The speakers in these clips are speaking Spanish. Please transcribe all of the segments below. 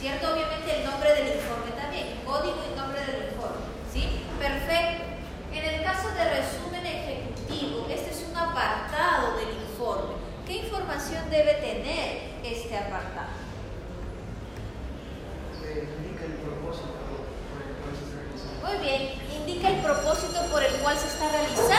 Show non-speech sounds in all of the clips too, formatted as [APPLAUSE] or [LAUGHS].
¿cierto? Obviamente el nombre del informe también, código y nombre del informe, ¿sí? Perfecto. En el caso de resumen ejecutivo, este es un apartado del informe. ¿Qué información debe tener este apartado? Eh, indica el propósito por el cual se está realizando. Muy bien, indica el propósito por el cual se está realizando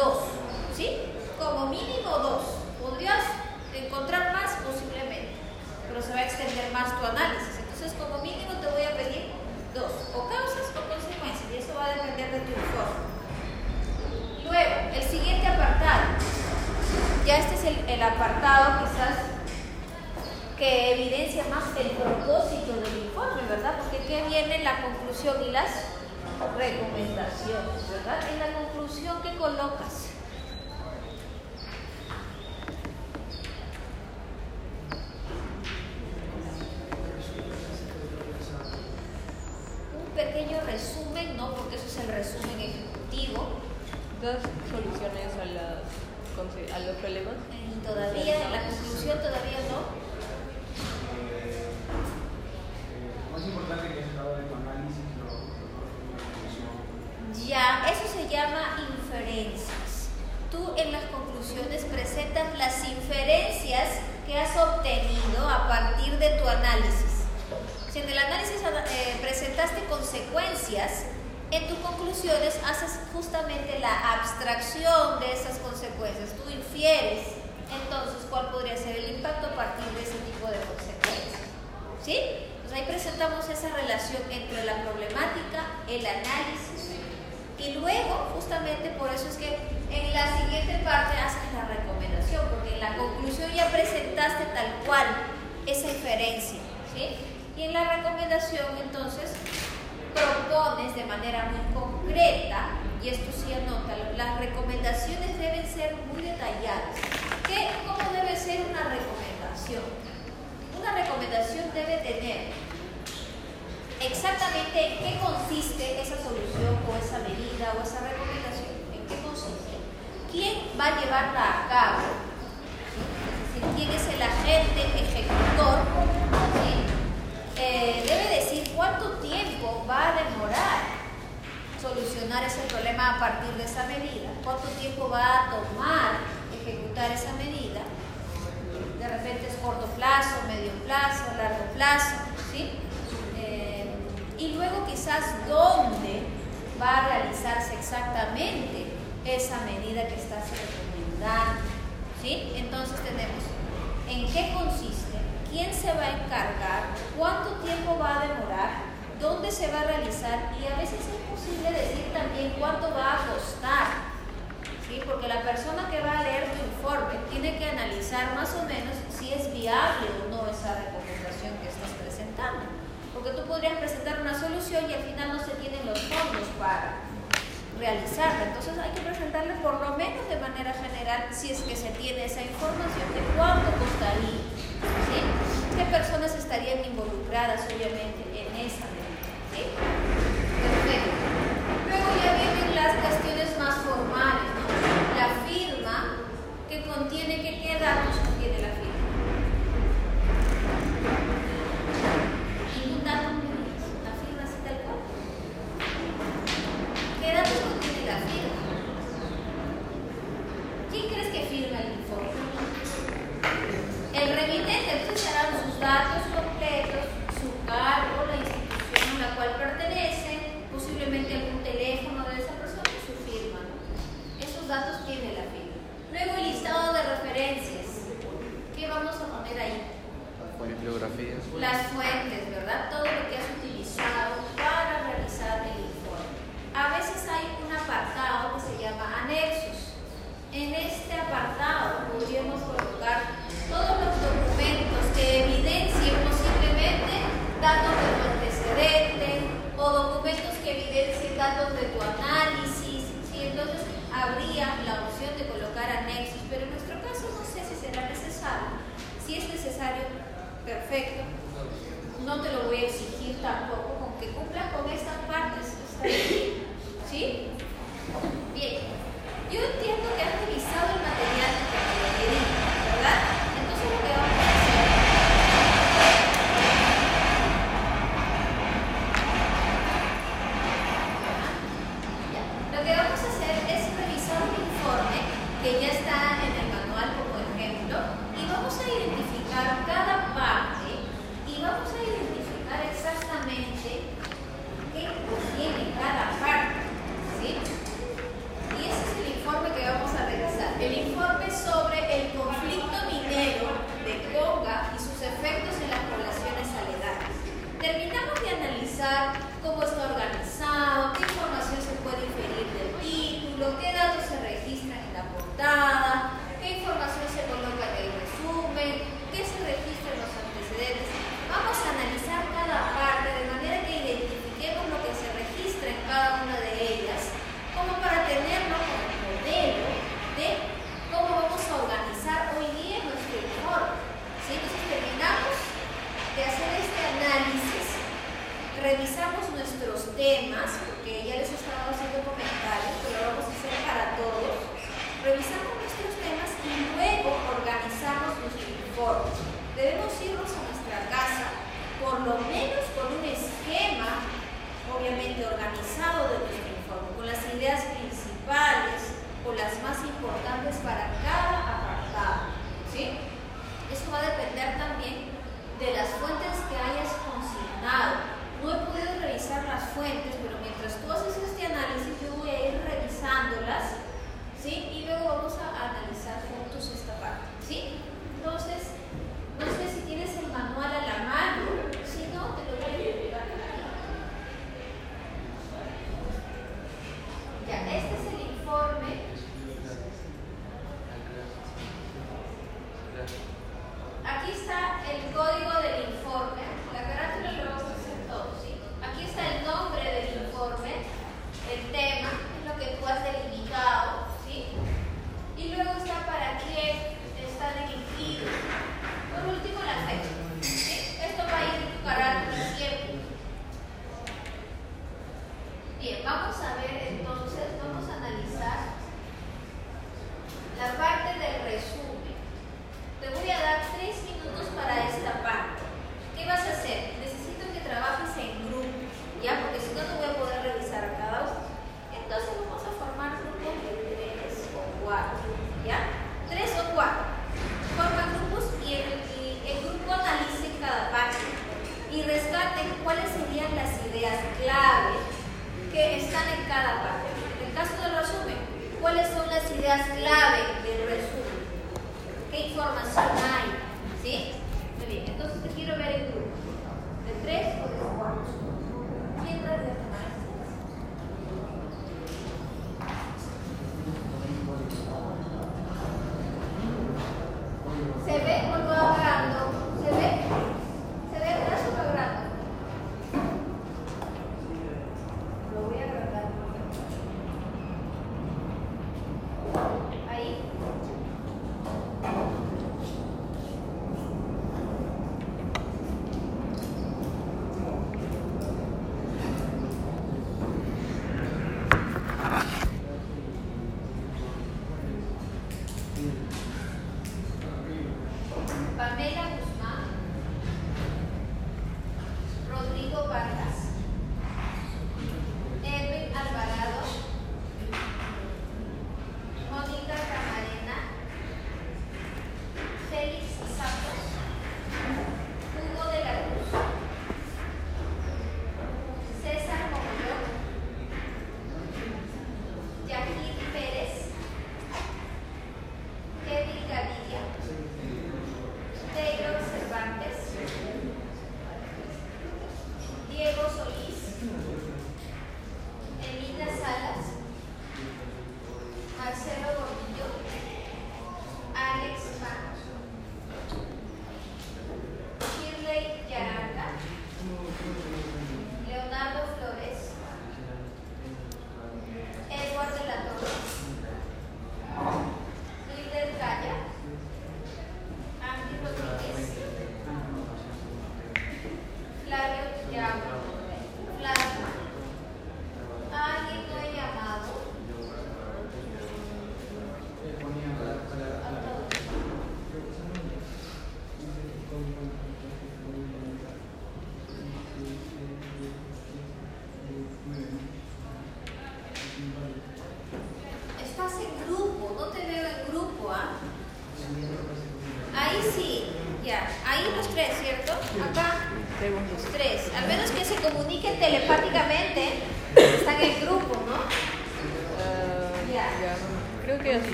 dos, ¿sí? Como mínimo dos. Podrías encontrar más posiblemente, pero se va a extender más tu análisis. Entonces, como mínimo te voy a pedir dos, o causas o consecuencias, y eso va a depender de tu informe. Luego, el siguiente apartado. Ya este es el, apartado quizás que evidencia más el propósito del informe, ¿verdad? Porque ¿qué viene la conclusión y las recomendaciones, ¿verdad? En la conclusión que colocas.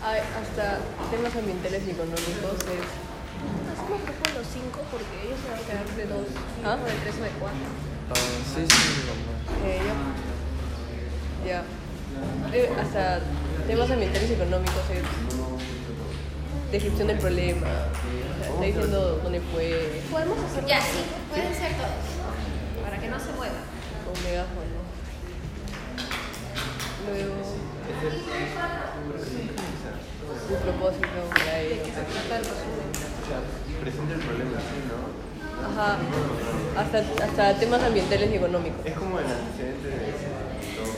Hasta temas ambientales y económicos es. Hacemos grupo los cinco porque ellos se van a quedar de dos. ¿Ah? O de tres o de cuatro. Ah, sí, sí, normal. Eh, ya. Ya. Eh, hasta temas ambientales y económicos es. Descripción del problema. O sea, está diciendo dónde fue. Podemos hacer Ya, sí, pueden ser todos. Para que no se muevan. con megáfono. Luego. Su propósito, ya ellos. O sea, presenta el problema, sí, ¿no? Ajá. Hasta, hasta temas ambientales y económicos. Es como el antecedente de todo.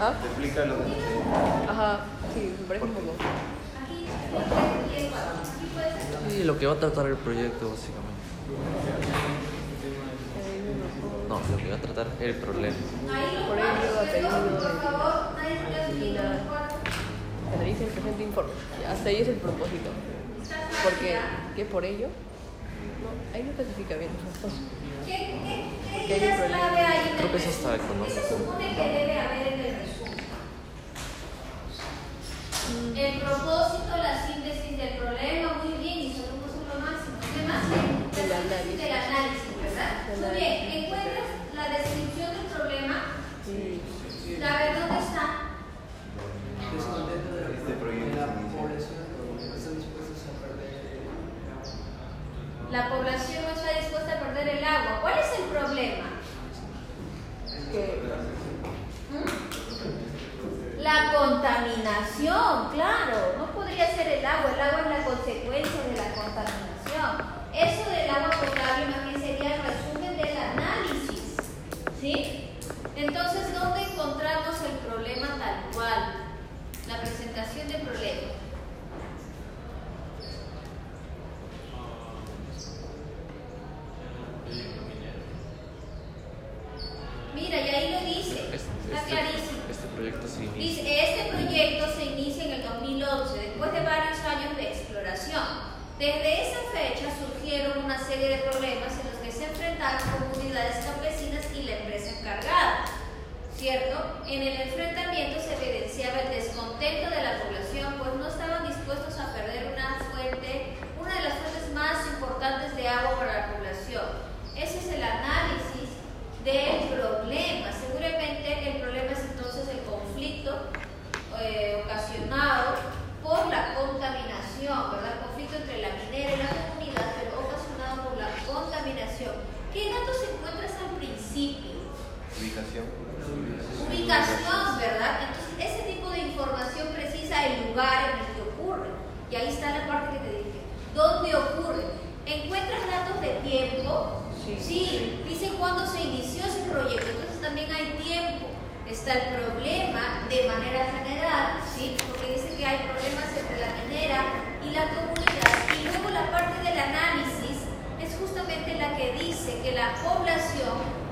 ¿Ah? Te explica los antecedentes. Ajá. Sí, me parece un poco. Sí, lo que va a tratar el proyecto, básicamente. No, lo que va a tratar el problema. Por ello, apellido Sin Mira. el presente informe. Hasta ahí es el propósito. Porque, ¿qué por ello? No, ahí no especifica bien. ¿Qué, qué, Porque qué hay un ideas problema. clave hay en el Creo que eso está económico. ¿Qué se supone que debe haber en el resumen? El propósito, la síntesis del problema, muy bien, y solo puso lo máximo. ¿Qué más? El La análisis. del análisis, ¿verdad? Muy bien, encuentras la descripción del problema. Sí. A ver, ¿dónde está? Descontento de la, Este proyecto la población están dispuestos a perder La población no está dispuesta a perder el agua. ¿Cuál es el problema? Que, La contaminación, claro, no podría ser el agua, el agua es la consecuencia de la contaminación. Eso del agua potable más bien sería el resumen del análisis, ¿sí? Entonces, ¿dónde encontramos el problema tal cual? La presentación del problema. Mira, y ahí lo dice, Este, está este- clarísimo. este proyecto se inicia. Dice, este proyecto se inicia en el 2011, después de varios años de exploración. Desde esa fecha surgieron una serie de problemas en los que se enfrentaron comunidades campesinas y la empresa encargada. ¿Cierto? En el enfrentamiento se evidenciaba el descontento de la población, pues no estaban dispuestos a perder una fuente, una de las fuentes más importantes de agua para la población. Ese es el análisis del problema. Seguramente el problema es entonces el conflicto eh, ocasionado por la contaminación, ¿verdad? Conflicto entre la minera y la comunidad, pero ocasionado por la contaminación. ¿Qué datos encuentras al principio? Ubicación. Ubicación, ¿verdad? Entonces, ese tipo de información precisa el lugar en el que ocurre. Y ahí está la parte que te dije. ¿Dónde ocurre? ¿Encuentras datos de tiempo? Sí. Dice cuándo se inició ese proyecto. Entonces también hay tiempo. Está el problema de manera general, ¿sí? Porque dice que hay problemas entre la minera y la comunidad. Y luego la parte del análisis es justamente la que dice que la población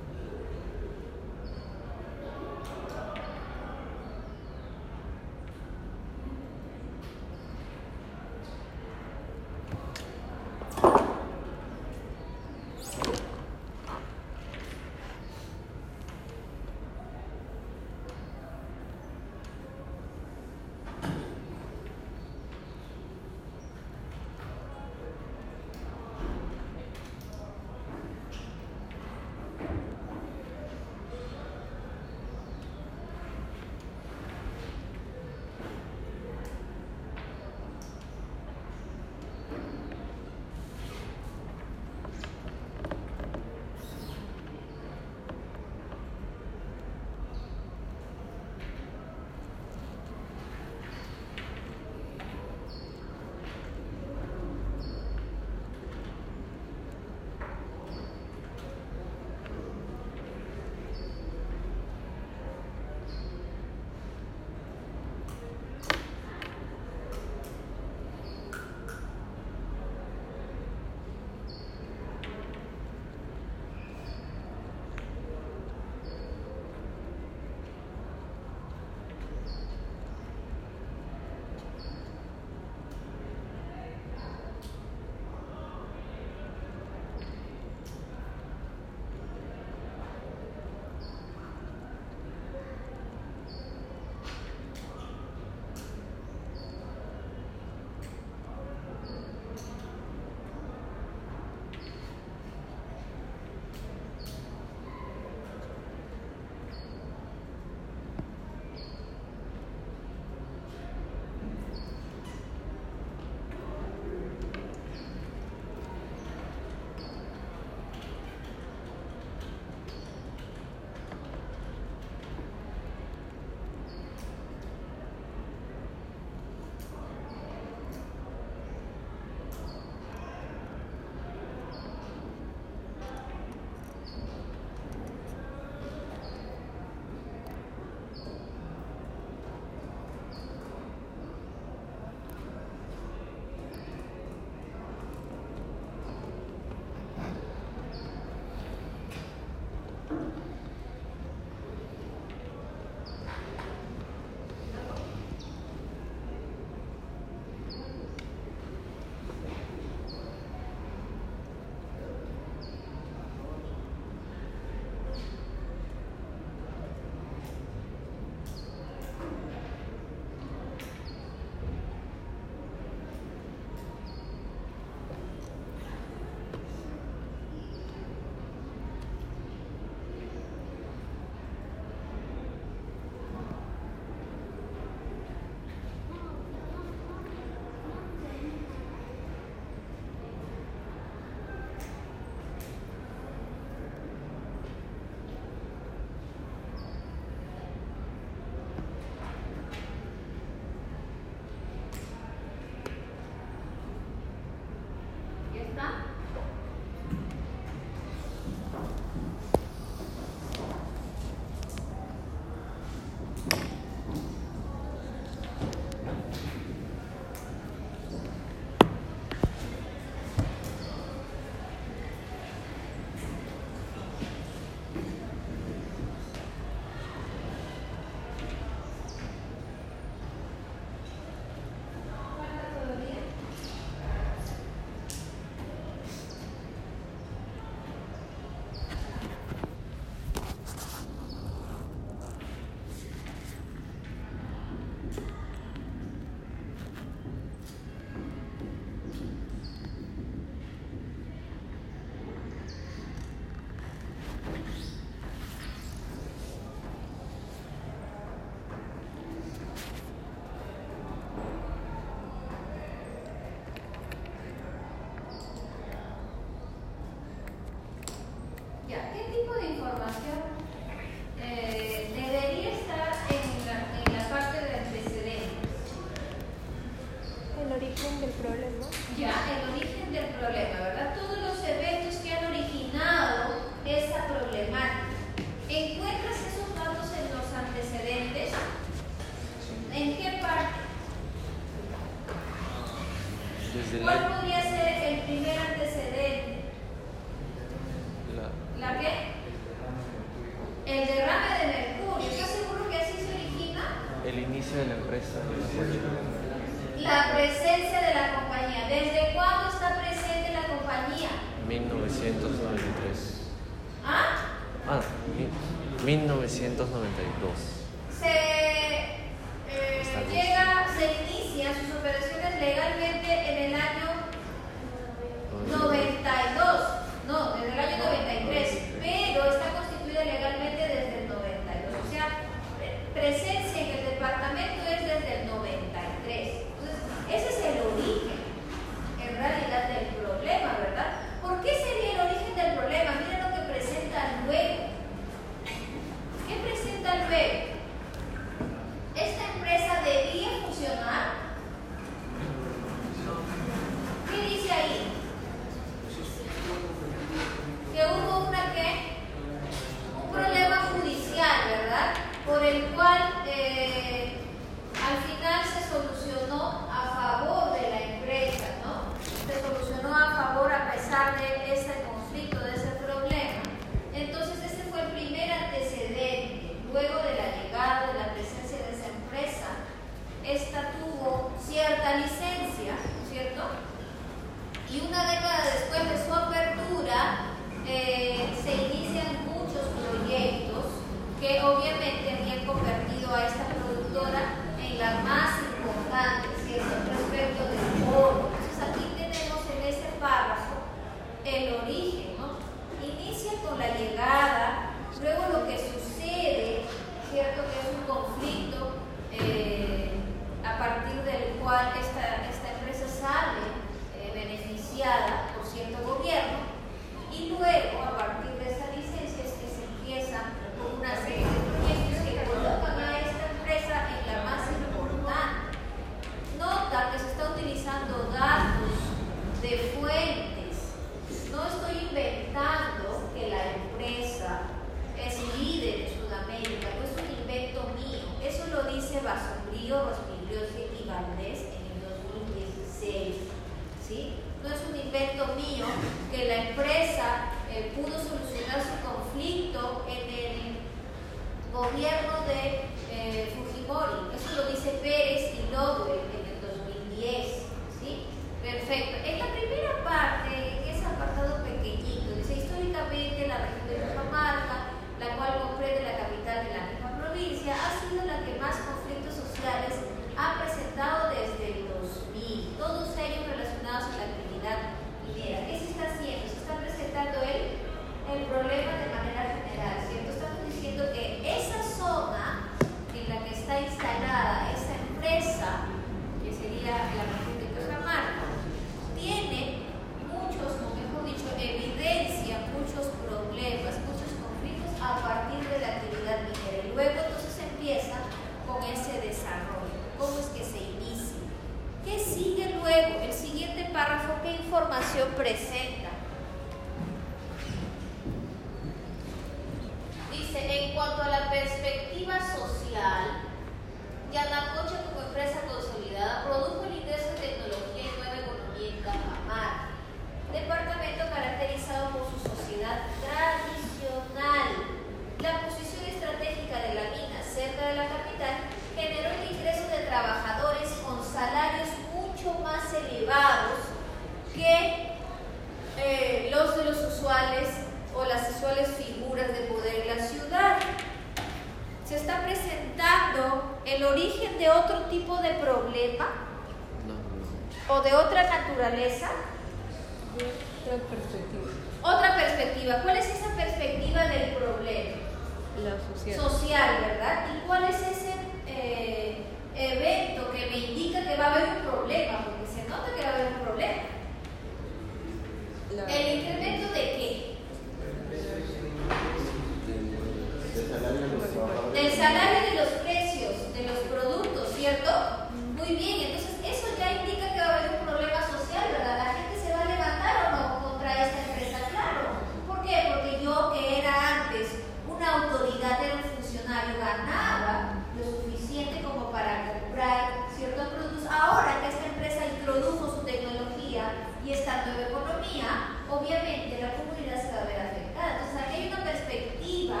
analizando la economía, obviamente la comunidad se va a ver afectada. Entonces aquí hay una perspectiva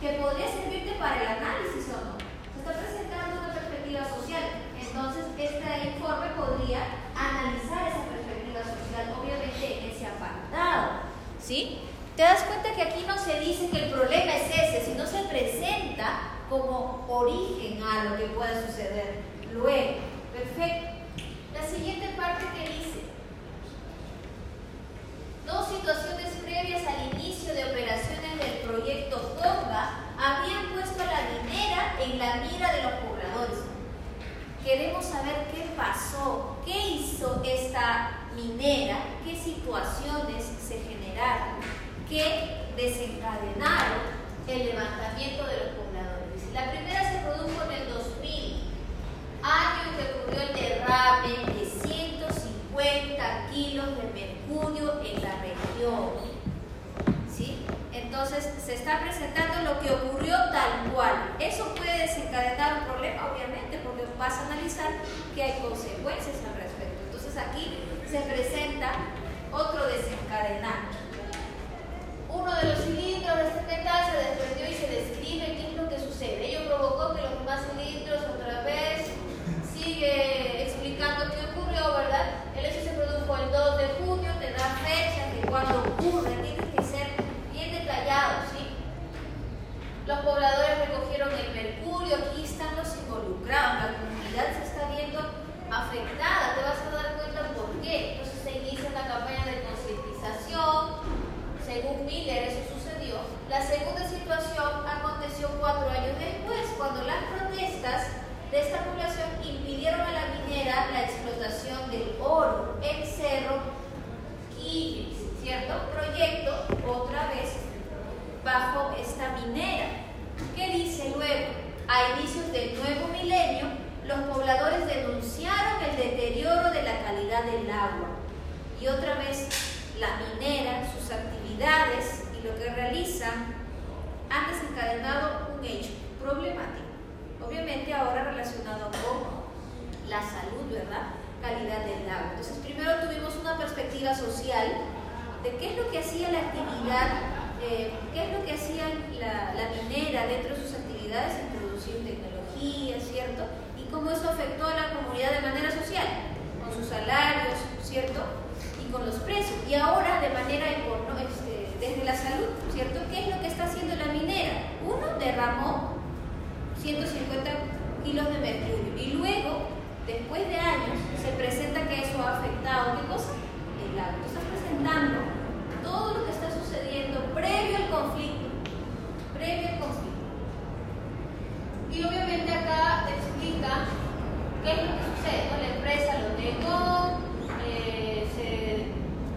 que podría servirte para el análisis o no. Se está presentando una perspectiva social. Entonces este informe podría analizar esa perspectiva social, obviamente en ese apartado. ¿Sí? Te das cuenta que aquí no se dice que el problema es ese, sino se presenta como origen a lo que pueda suceder luego. Perfecto. La siguiente parte que dice dos situaciones previas al inicio de operaciones del proyecto Conga habían puesto a la minera en la mira de los pobladores. Queremos saber qué pasó, qué hizo esta minera, qué situaciones se generaron, qué desencadenaron el levantamiento de los pobladores. La primera se produjo en el 2000, año en que ocurrió el derrame de 150 kilos de mercurio en la región. ¿Sí? Entonces se está presentando lo que ocurrió tal cual. Eso puede desencadenar un problema, obviamente, porque vas a analizar que hay consecuencias al respecto. Entonces aquí se presenta otro desencadenante. Uno de los cilindros de este metal se desprendió y se describe qué es lo que sucede. Ello provocó que los demás cilindros otra vez sigue explicando qué ocurrió, ¿verdad? El hecho se produjo el 2 de junio, te da fecha de cuando ocurre, tiene que ser bien detallado, ¿sí? Los pobladores recogieron el mercurio, aquí están los involucrados, la comunidad se está viendo afectada, te vas a dar cuenta por qué. Entonces se inicia la campaña de concientización, según Miller eso sucedió. La segunda situación aconteció cuatro años después, cuando las protestas de esta población impidieron a la minera la explotación del oro en Cerro Quilis, ¿cierto? Proyecto, otra vez, bajo esta minera. ¿Qué dice luego? A inicios del nuevo milenio, los pobladores denunciaron el deterioro de la calidad del agua. Y otra vez, la minera, sus actividades y lo que realizan han desencadenado un hecho problemático. Obviamente ahora relacionado con la salud, ¿verdad? Calidad del agua. Entonces, primero tuvimos una perspectiva social de qué es lo que hacía la actividad, eh, qué es lo que hacía la, minera dentro de sus actividades, introducir tecnología, ¿cierto? Y cómo eso afectó a la comunidad de manera social, con sus salarios, ¿cierto? Y con los precios. Y ahora de manera económica, este, desde la salud, ¿cierto? ¿Qué es lo que está haciendo la minera? Uno, derramó 150 kilos de mercurio y luego, después de años, se presenta que eso ha afectado, ¿qué cosa? El agua. Está presentando todo lo que está sucediendo previo al conflicto, previo al conflicto. Y obviamente acá te explica qué es lo que sucede. La empresa lo negó, eh, se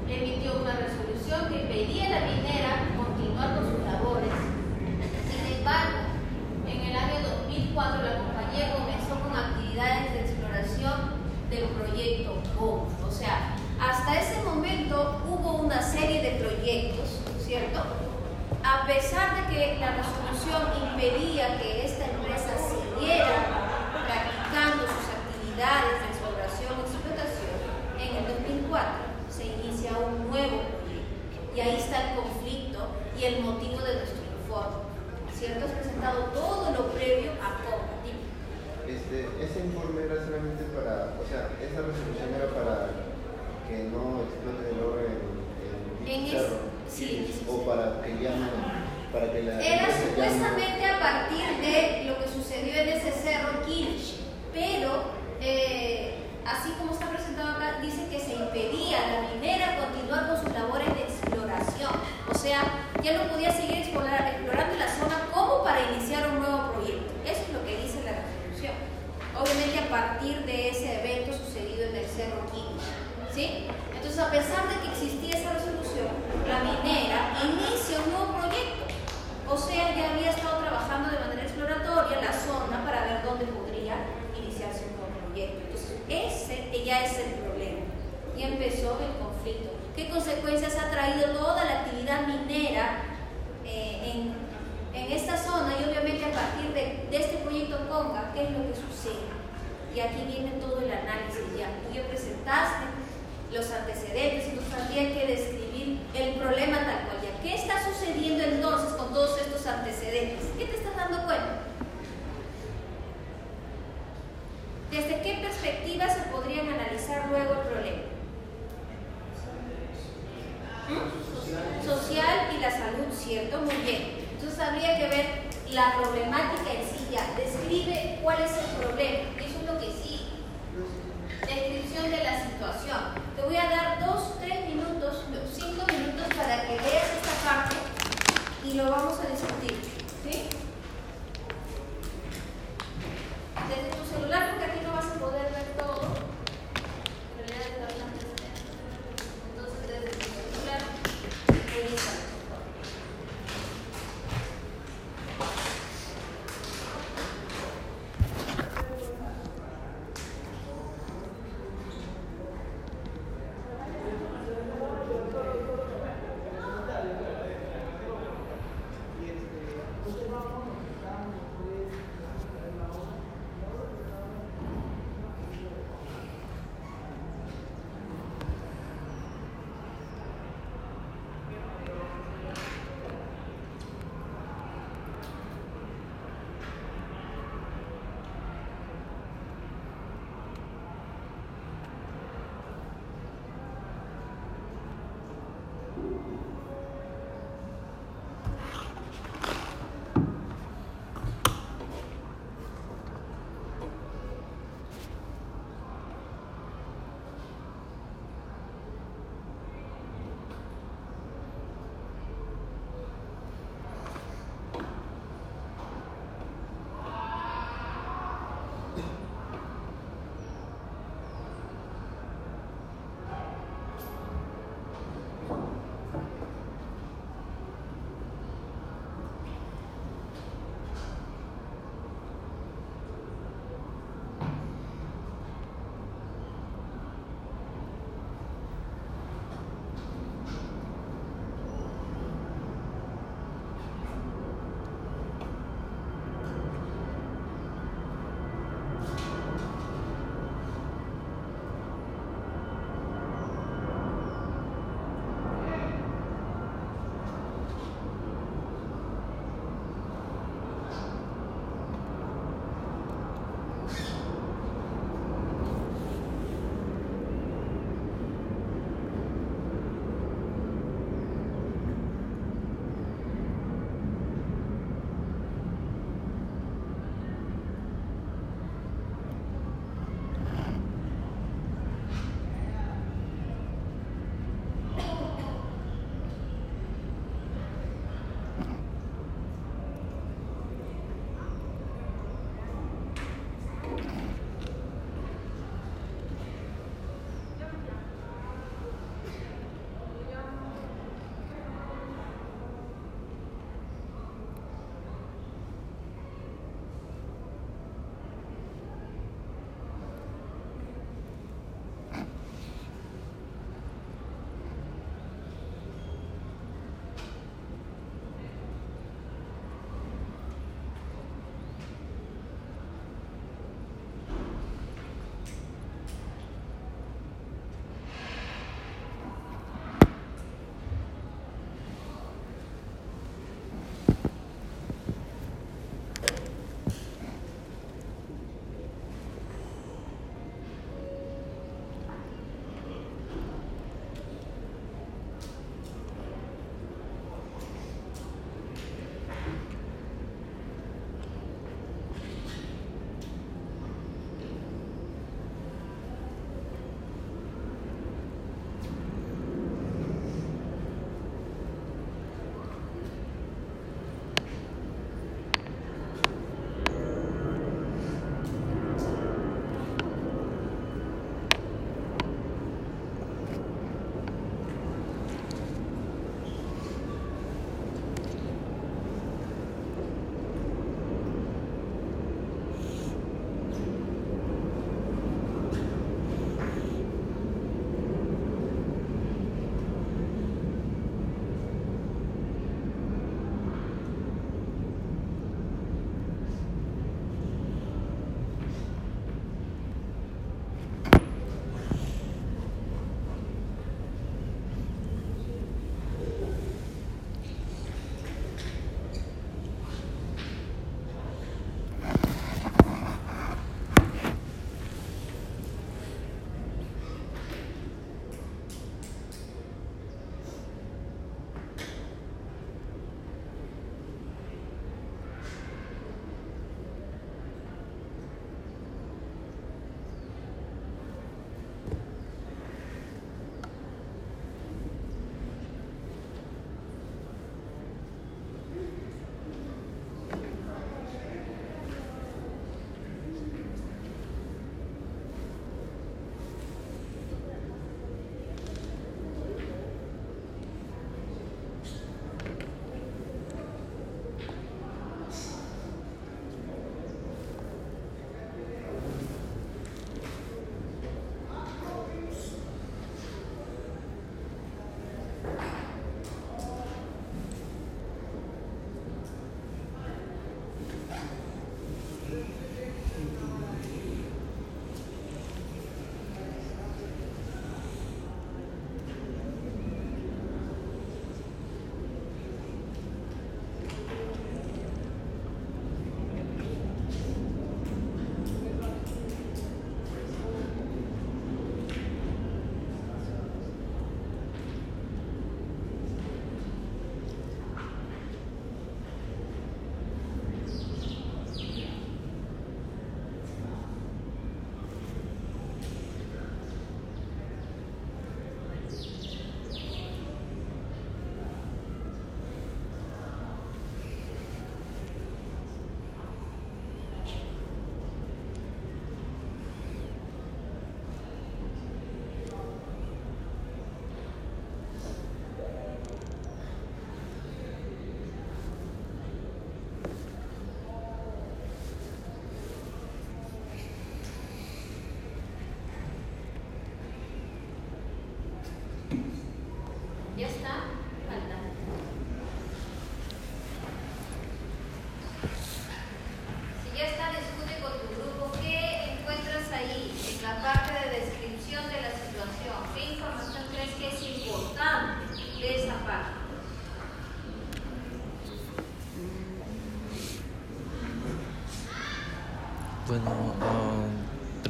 emitió una resolución que impedía a la minera continuar con sus labores. Sin embargo, el año 2004 la compañía comenzó con actividades de exploración del proyecto GO. O sea, hasta ese momento hubo una serie de proyectos, ¿cierto? A pesar de que la resolución impedía que esta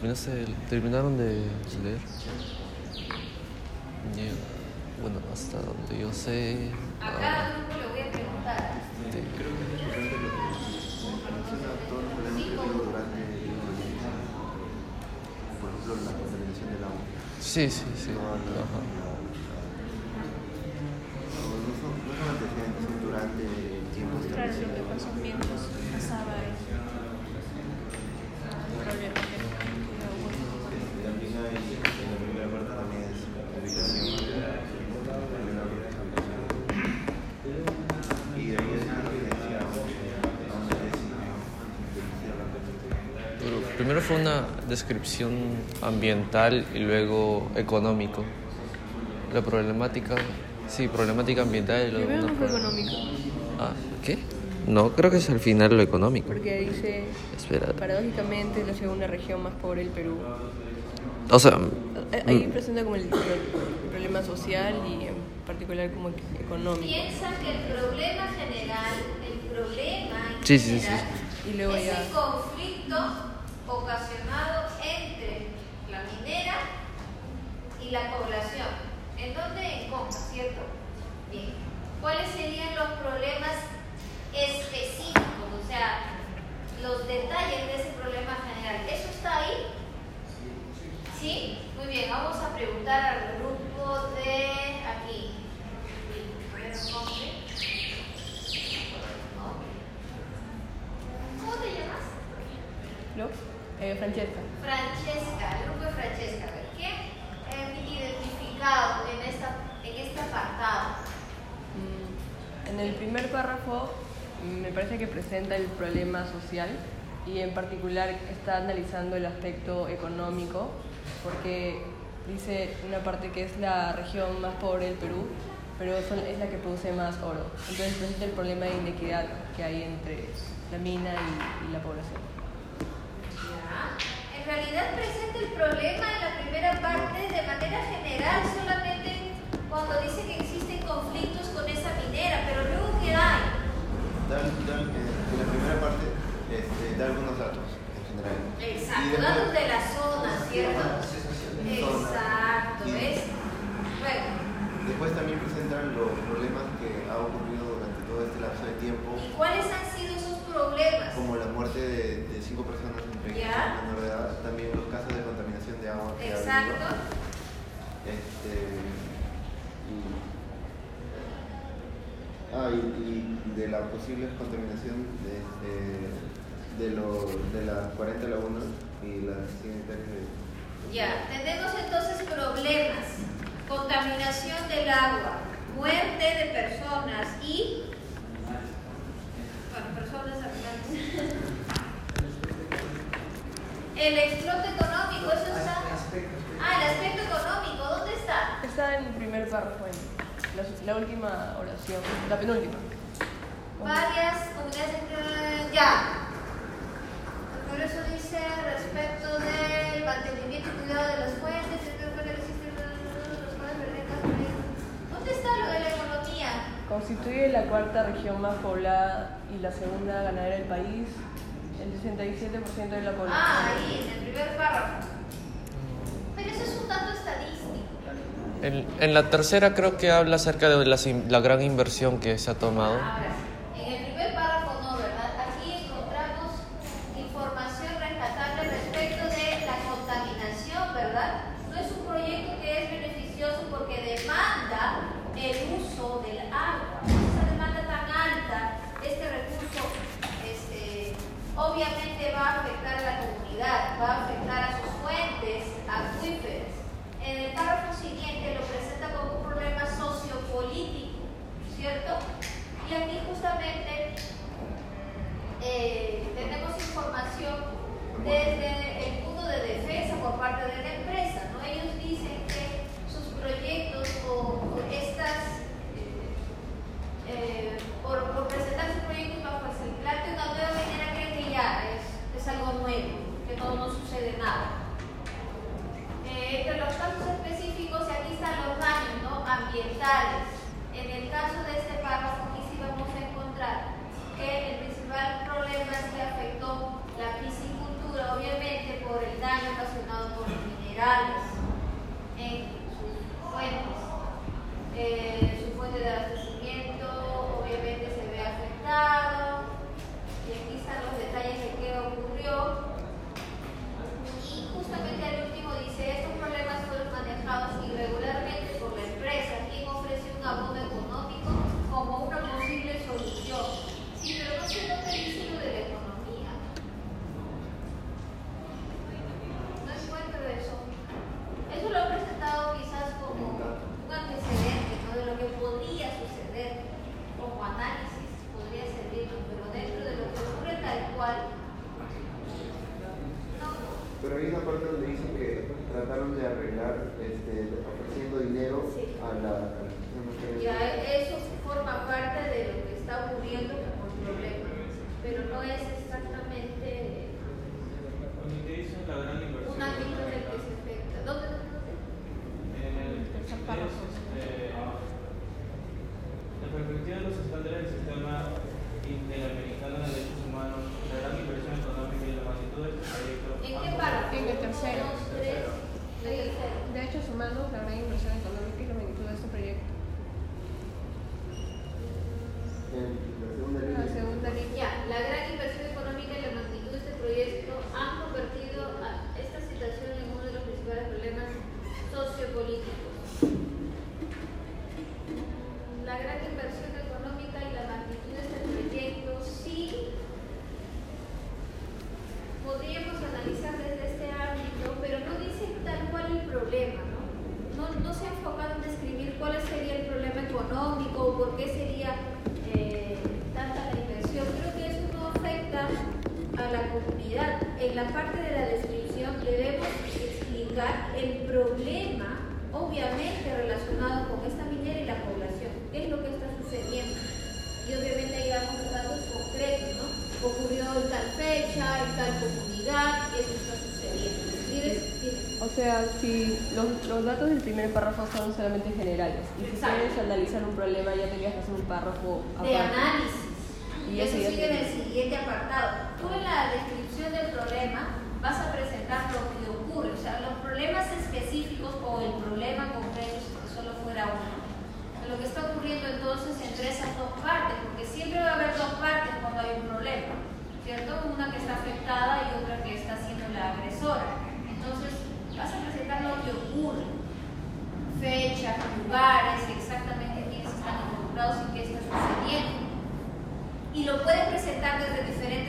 terminaste, terminaron de leer. Ya, Bueno, hasta donde yo sé. A ah, cada grupo le voy a preguntar. de- Creo que es importante lo que menciona todos los problemas que hubo durante el. Por ejemplo, la contaminación del agua. Sí, sí, sí. No, primero fue una descripción ambiental y luego económico. La problemática, sí, problemática ambiental y luego Primero una no fue pro- económico, Ah, ¿qué? No, creo que es al final lo económico. porque dice, Espera. paradójicamente, la segunda región más pobre del Perú. O sea, Ahí mm, presenta como el, el problema social y en particular como económico. Piensa que el problema general, el problema en Sí, sí, sí. general Y luego es ya- el conflicto ocasionado entre la minera y la población. ¿En dónde? En Conca, ¿cierto? Bien. ¿Cuáles serían los problemas específicos? O sea, los detalles de ese problema general. ¿Eso está ahí? ¿Sí? Muy bien, vamos a preguntar al grupo de aquí. ¿Cómo te llamas? ¿No? Eh, Francesca. Francesca, el grupo de Francesca. Ver, ¿Qué han identificado en, esta, en este apartado? Mm, En el primer párrafo mm, me parece que presenta el problema social y en particular está analizando el aspecto económico porque dice una parte que es la región más pobre del Perú, pero son- es la que produce más oro. Entonces presenta el problema de inequidad que hay entre la mina y, y la población. En realidad presenta el problema en la primera parte de manera general, solamente cuando dice que existen conflictos con esa minera, pero luego ¿qué hay? Eh, en la primera parte este, da algunos datos en general. Exacto, datos de la zona, ¿cierto? Exacto, ¿ves? Bueno, Después también presentan los problemas que ha ocurrido durante todo este lapso de tiempo, ¿y cuáles han sido esos problemas? como la muerte de, de cinco personas Ya. menor de edad, también los casos de contaminación de agua que ha Exacto. habido. Este, y, ah, y, y de la posible contaminación de, de, de, lo, de las 40 lagunas y las 100 hectáreas de... Ya, tenemos entonces problemas, contaminación del agua, muerte de personas y... Bueno, personas habitantes. [LAUGHS] El explote económico, eso está... Ah, el aspecto económico, ¿dónde está? Está en el primer párrafo, en la, la última oración, la penúltima. Varias comunidades... Ya. Por eso dice respecto del mantenimiento y cuidado de las fuentes, el cuerpo existe los cuales ¿Dónde está lo de la economía? Constituye la cuarta región más poblada y la segunda ganadera del país. El 67% de la población. Ah, ahí, en el primer párrafo. Pero eso es un dato estadístico. en, en la tercera creo que habla acerca de in- la gran inversión que se ha tomado. Ahora sí, en el primer párrafo no, ¿verdad? Aquí encontramos información rescatable respecto de la contaminación, ¿verdad? No es un proyecto que es beneficioso porque demanda el uso del agua. Esa demanda tan alta, este recurso, este, obviamente va a afectar a la comunidad, va a afectar a sus fuentes acuíferas. En el párrafo siguiente lo presenta como un problema sociopolítico, ¿cierto? Y aquí justamente eh, tenemos información desde el punto de defensa por parte de la empresa. ¿no? Ellos dicen que sus proyectos o, o estas, eh, eh, por, por presentar sus proyectos bajo el plan de una nueva minera, creen que ya es, es algo nuevo, que no, no sucede nada. Eh, entre los casos específicos, y aquí están los daños ¿no? ambientales. En el caso de daño ocasionado por los minerales en sus fuentes. Eh, su fuente de abastecimiento obviamente se ve afectada primer párrafo son solamente fechas, lugares, exactamente quiénes están involucrados y qué está sucediendo. Y lo pueden presentar desde diferentes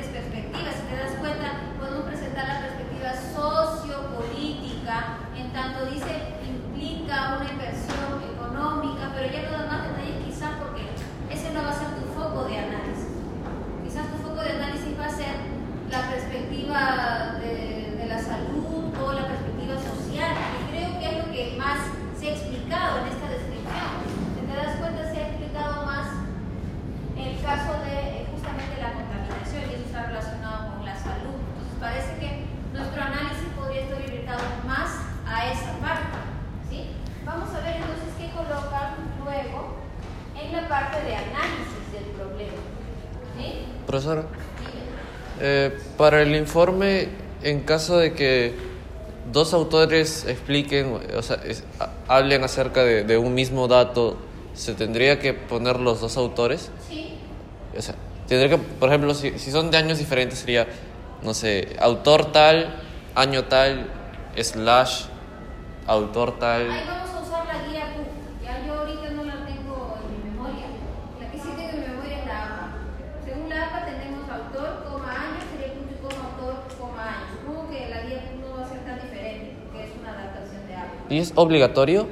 Para el informe, en caso de que dos autores expliquen, o sea, hablen acerca de, un mismo dato, ¿se tendría que poner los dos autores? Sí. O sea, tendría que, por ejemplo, si, si son de años diferentes, sería, no sé, autor tal, año tal, slash, autor tal. y es obligatorio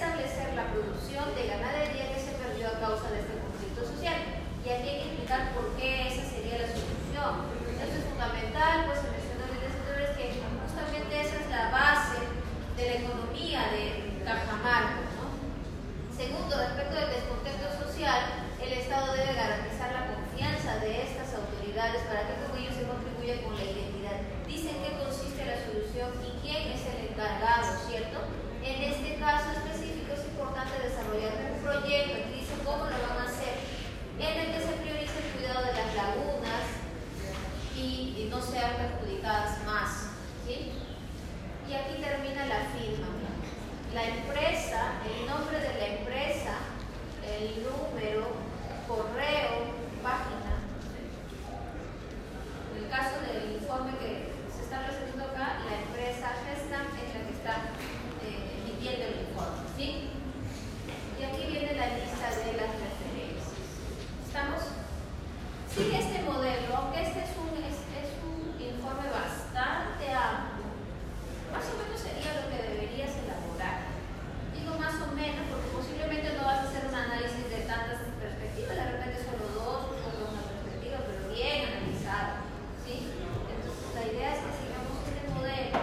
restablecer la producción de ganadería que se perdió a causa de este conflicto social. Y aquí hay que explicar por qué esa sería la solución. Esto es fundamental, pues se mencionó en que justamente esa es la base de la economía de Cajamarca. ¿no? Segundo, respecto del descontento social, el Estado debe garantizar la confianza de estas autoridades para que con ello se contribuya con la identidad. Dicen qué consiste la solución y quién es el encargado, ¿cierto? En este caso específico es importante desarrollar un proyecto, aquí dice cómo lo van a hacer, en el que se priorice el cuidado de las lagunas y, no sean perjudicadas más. ¿sí? Y aquí termina la firma. La empresa, el nombre de la empresa, el número, correo, página. En el caso del informe que se está resolviendo acá, la empresa Gestam es la que está eh, emitiendo el informe. ¿sí? Aquí viene la lista de las referencias. ¿Estamos? Sigue este modelo, aunque este es un, es, es un informe bastante amplio, más o menos sería lo que deberías elaborar. Digo más o menos porque posiblemente no vas a hacer un análisis de tantas perspectivas, de repente solo dos o solo una perspectiva, pero bien analizada. ¿sí? Entonces la idea es que sigamos este modelo.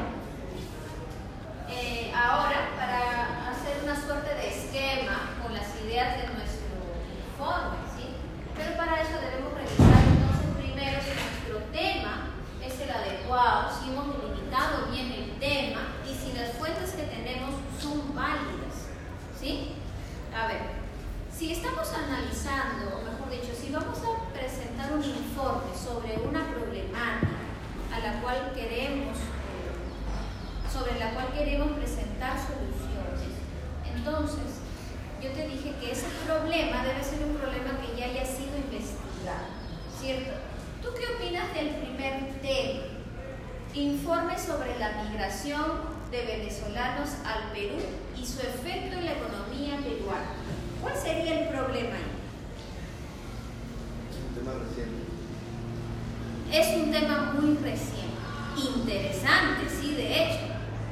Eh, ahora, para hacer una suerte de esquema con las ideas de nuestro informe, ¿sí? pero para eso debemos revisar entonces primero si nuestro tema es el adecuado, si hemos delimitado bien el tema y si las fuentes que tenemos son válidas. ¿Sí? A ver, si estamos analizando, o mejor dicho, si vamos a presentar un informe sobre una problemática a la cual queremos, eh, sobre la cual queremos presentar soluciones, entonces yo te dije que ese problema debe ser un problema que ya haya sido investigado, ¿cierto? ¿Tú qué opinas del primer tema? Informe sobre la de venezolanos al Perú y su efecto en la economía peruana. ¿Cuál sería el problema ahí? Es un tema reciente. Es un tema muy reciente, interesante, sí, de hecho.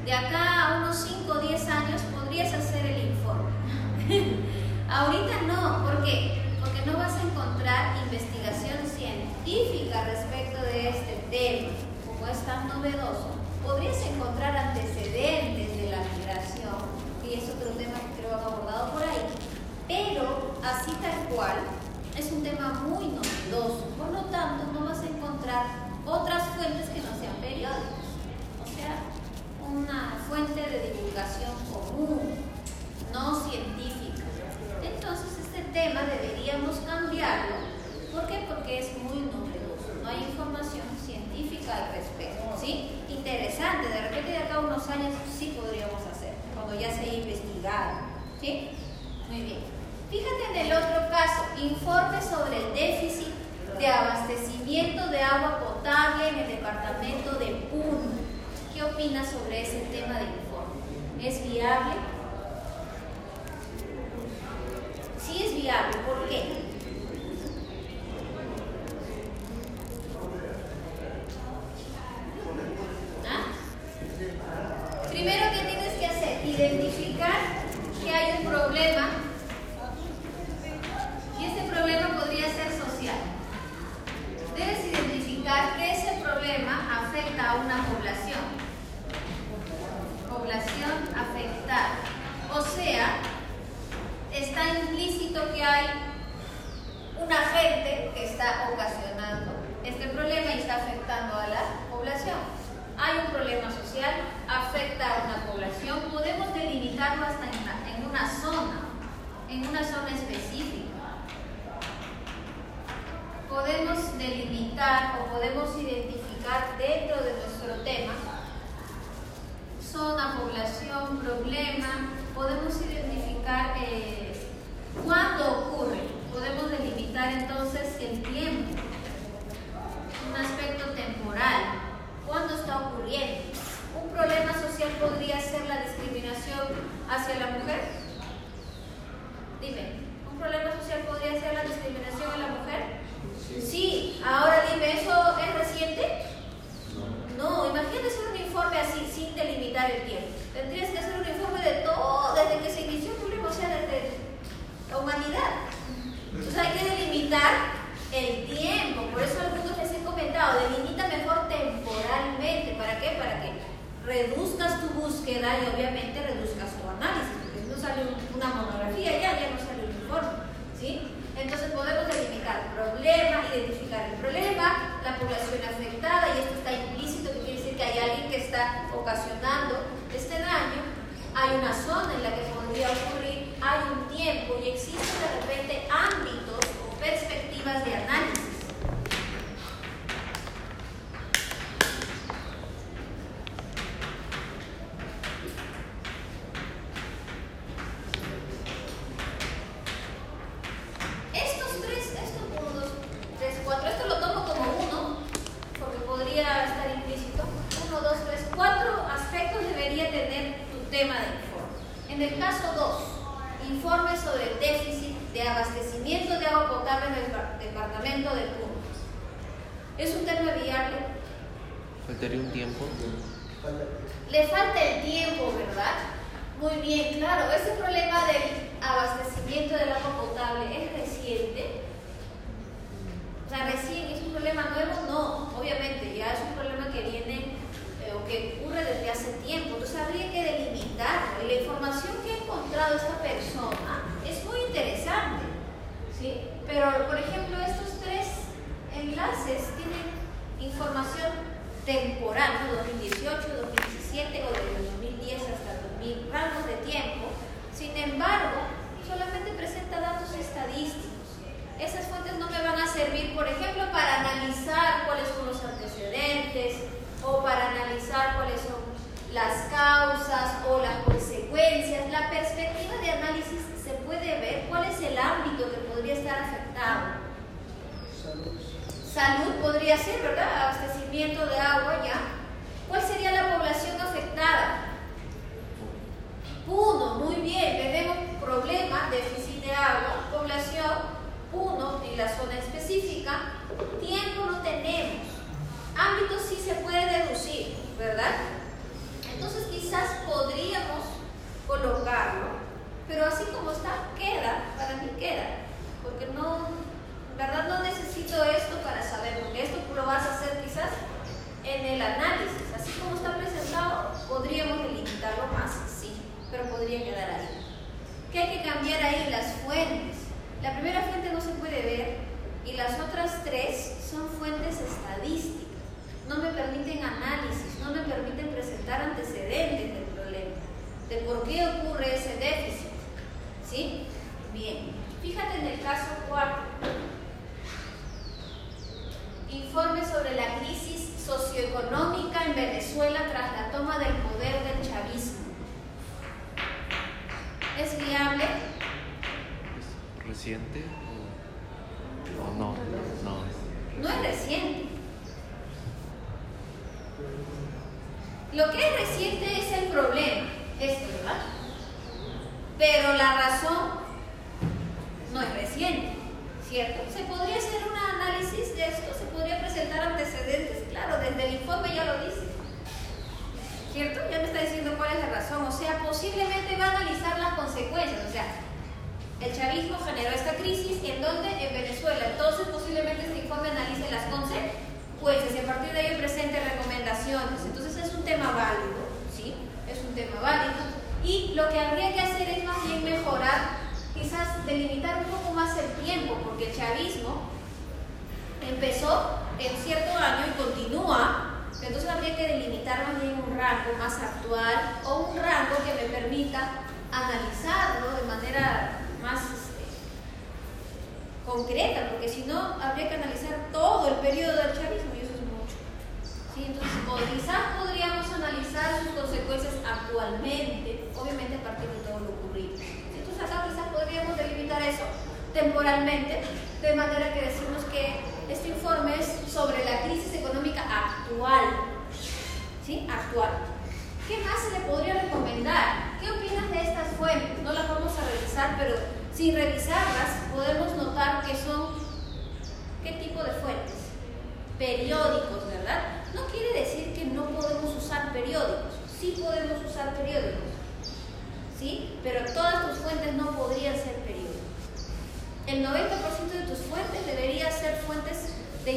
De acá a unos 5 o 10 años podrías hacer el informe. Ahorita no, ¿por qué? Porque no vas a encontrar investigación científica respecto de este tema, como es tan novedoso. Podrías encontrar antecedentes de la migración, y es otro tema que creo han abordado por ahí, pero así tal cual es un tema muy novedoso. Por lo tanto, no vas a encontrar otras fuentes que no sean periódicos. O sea, una fuente de divulgación común, no científica. Entonces, este tema deberíamos cambiarlo. ¿Por qué? Porque es muy novedoso. No hay información científica al respecto. ¿Sí? Interesante. De repente, de acá a unos años sí podríamos hacer, cuando ya se haya investigado. ¿Sí? Muy bien. Fíjate en el otro caso, informe sobre el déficit de abastecimiento de agua potable en el departamento de Puno. ¿Qué opinas sobre ese tema del informe? ¿Es viable? Sí es viable, ¿por qué?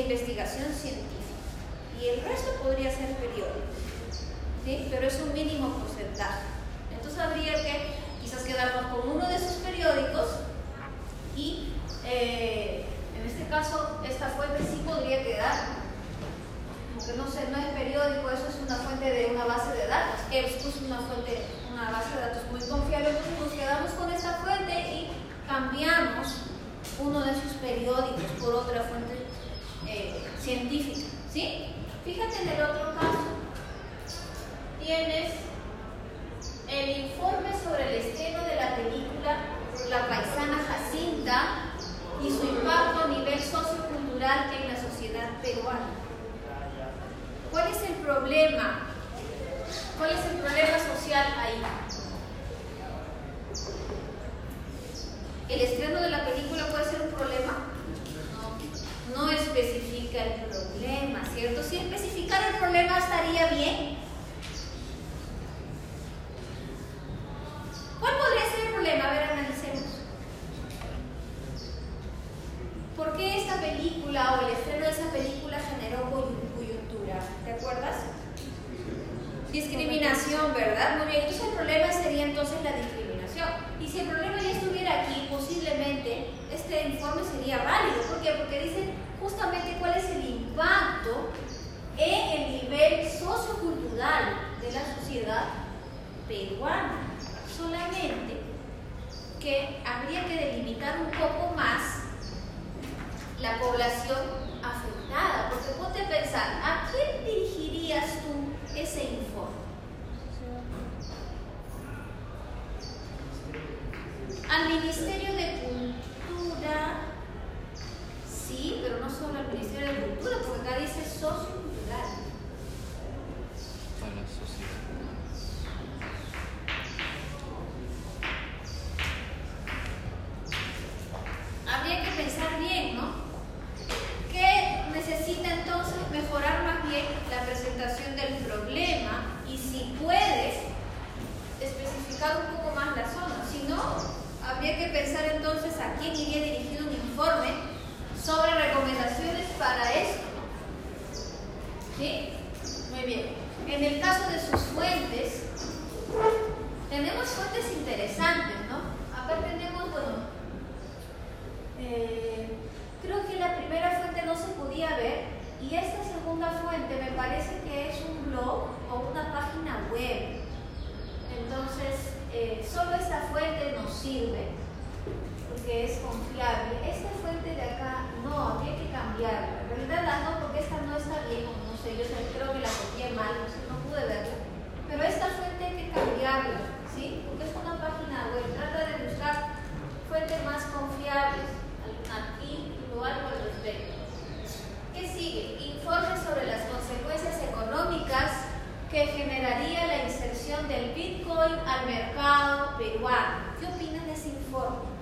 Investigación científica y el resto podría ser periódicos, ¿sí? Pero es un mínimo porcentaje. Entonces habría que quizás quedarnos con uno de esos periódicos y eh, en este caso esta fuente sí podría quedar, aunque no sé, no es periódico, eso es una fuente de una base de datos, EBSCO es una fuente, una base de datos muy confiable, entonces nos quedamos con esta fuente y cambiamos uno de sus periódicos por otra fuente eh, científica, ¿sí? Fíjate en el otro caso, tienes el informe sobre el estreno de la película La paisana Jacinta y su impacto a nivel sociocultural en la sociedad peruana. ¿Cuál es el problema? ¿Cuál es el problema social ahí? ¿El estreno de la película puede ser un problema? No, especifica el problema, ¿cierto? Si especificara el problema estaría bien, ¿Cuál podría ser el problema? A ver, analicemos. ¿Por qué esta película o el estreno de esa película generó coyuntura? ¿Te acuerdas? Discriminación, ¿verdad? Muy bien, entonces el problema sería entonces la discriminación. Y si el problema ya estuviera aquí, posiblemente este informe sería válido. ¿Por qué? Porque dice justamente cuál es el impacto en el nivel sociocultural de la sociedad peruana solamente que habría que delimitar un poco más la población afectada, porque ponte a pensar, ¿a quién dirigirías tú ese informe? Al Ministerio de Cultura, sí, pero no solo al Ministerio de Cultura, porque acá dice sociocultural. A la sociedad. habría que pensar bien, ¿no? ¿Qué necesita entonces mejorar más bien la presentación del problema? Y si puedes, especificar un poco más la zona. Si no, habría que pensar entonces a quién iría dirigido un informe sobre recomendaciones para esto. ¿Sí? Muy bien. En el caso de sus fuentes, tenemos fuentes interesantes, ¿no? Acá tenemos, bueno, eh, creo que la primera fuente no se podía ver y esta segunda fuente me parece que es un blog o una página web. Entonces, eh, solo esta fuente nos sirve porque es confiable. Esta fuente de acá no, habría que cambiarla. En realidad la no, porque esta no está bien, no sé, yo creo que la copié mal, no sé, no pude verla. Pero esta fuente hay que cambiarla, ¿sí? Porque es una página web. Trata de buscar fuentes más confiables artículo, algo al respecto. ¿Qué sigue? Informe sobre las consecuencias económicas que generaría la inserción del Bitcoin al mercado peruano. ¿Qué opinan de ese informe?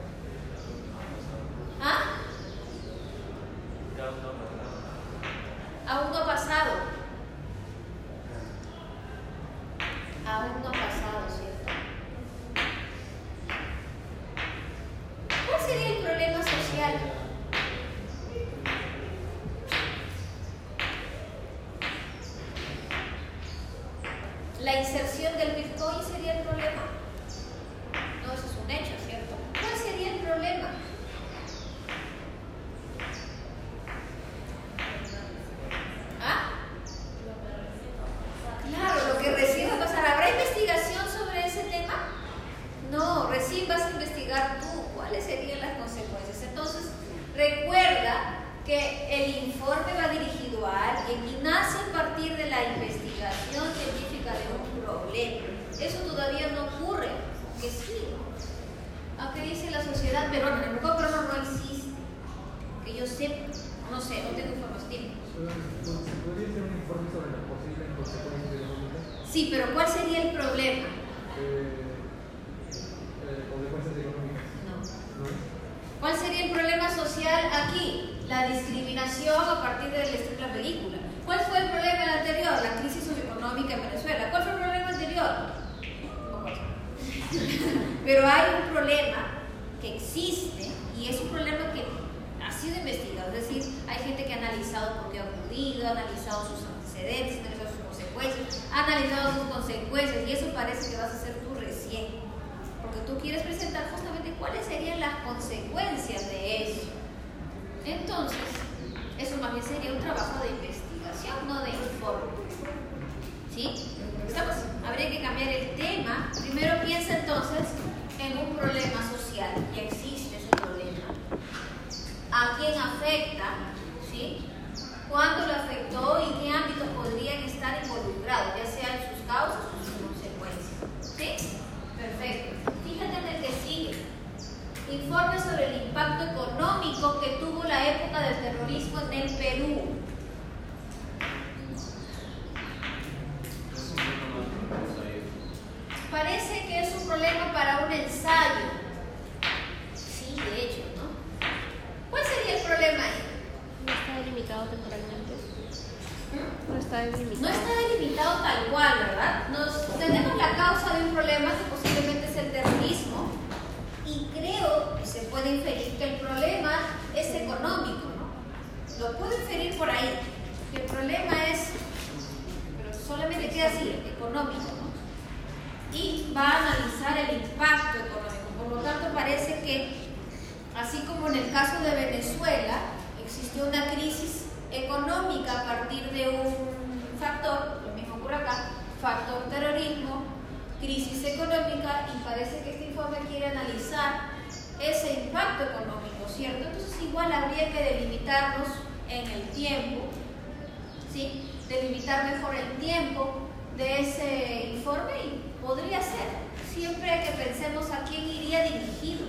de ese informe y podría ser, siempre que pensemos a quién iría dirigido,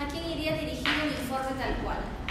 a quién iría dirigido el informe tal cual.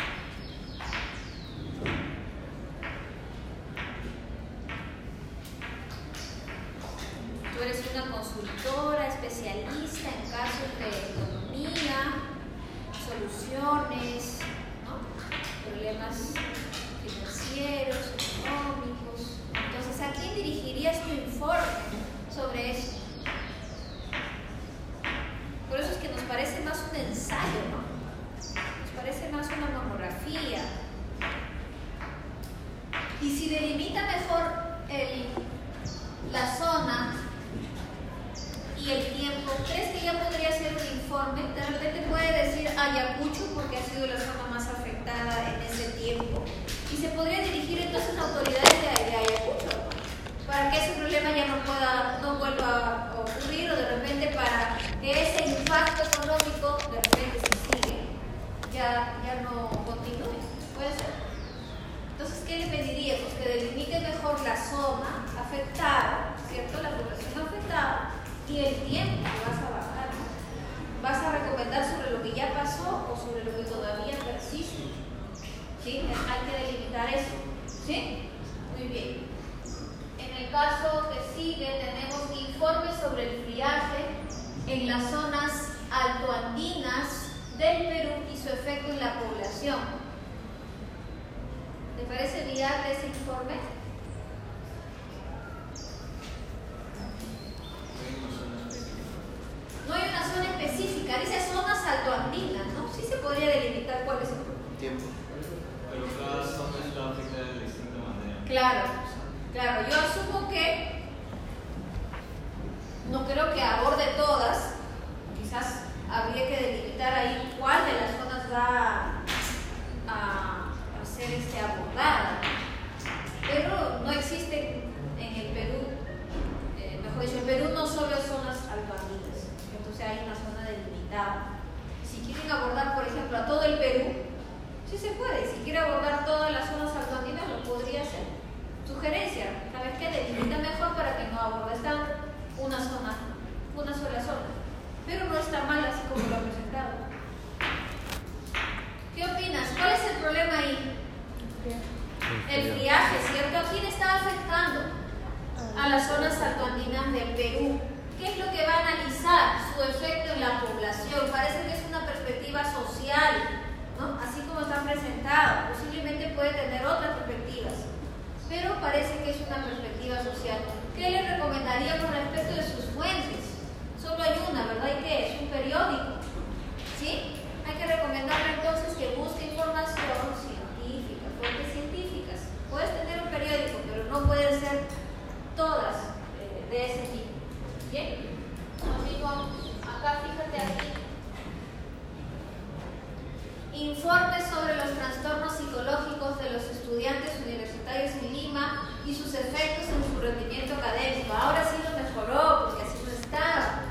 Informes sobre los trastornos psicológicos de los estudiantes universitarios en Lima y sus efectos en su rendimiento académico. Ahora sí lo mejoró, porque así no estaba.